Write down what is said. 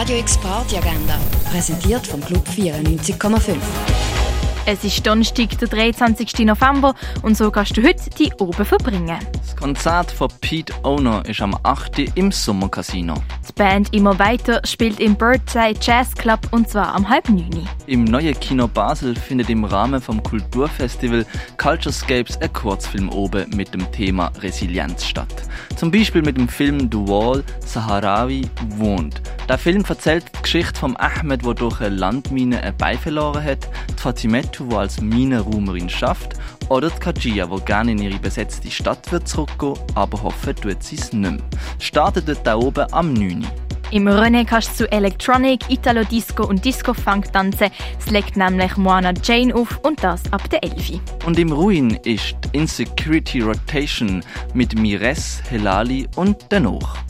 Radio X Party Agenda, präsentiert vom Club 94,5. Es ist Donnerstag, der 23. November und so kannst du heute die oben verbringen. Das Konzert von Pete Owner ist am 8. im Sommercasino. Die Band «Immer weiter» spielt im Birdside Jazz Club und zwar am halb neun. Im neuen Kino Basel findet im Rahmen vom Kulturfestival Culturescapes ein Kurzfilm oben mit dem Thema Resilienz statt. Zum Beispiel mit dem Film The Wall Saharawi wohnt. Der Film erzählt die Geschichte von Ahmed, der durch eine Landmine ein Bein verloren hat, die Fatimetu, die als Minenraumerin schafft, oder die Kajia, die gerne in ihre besetzte Stadt wird zurückgehen, aber hoffen tut sie es nicht mehr. Startet dort da oben am 9. Im René kannst du zu Electronic, Italo Disco und Disco Funk tanzen. Es legt nämlich Moana Jane auf und das ab der 11. Und im Ruin ist die Insecurity Rotation mit Mires, Helali und Dennoch.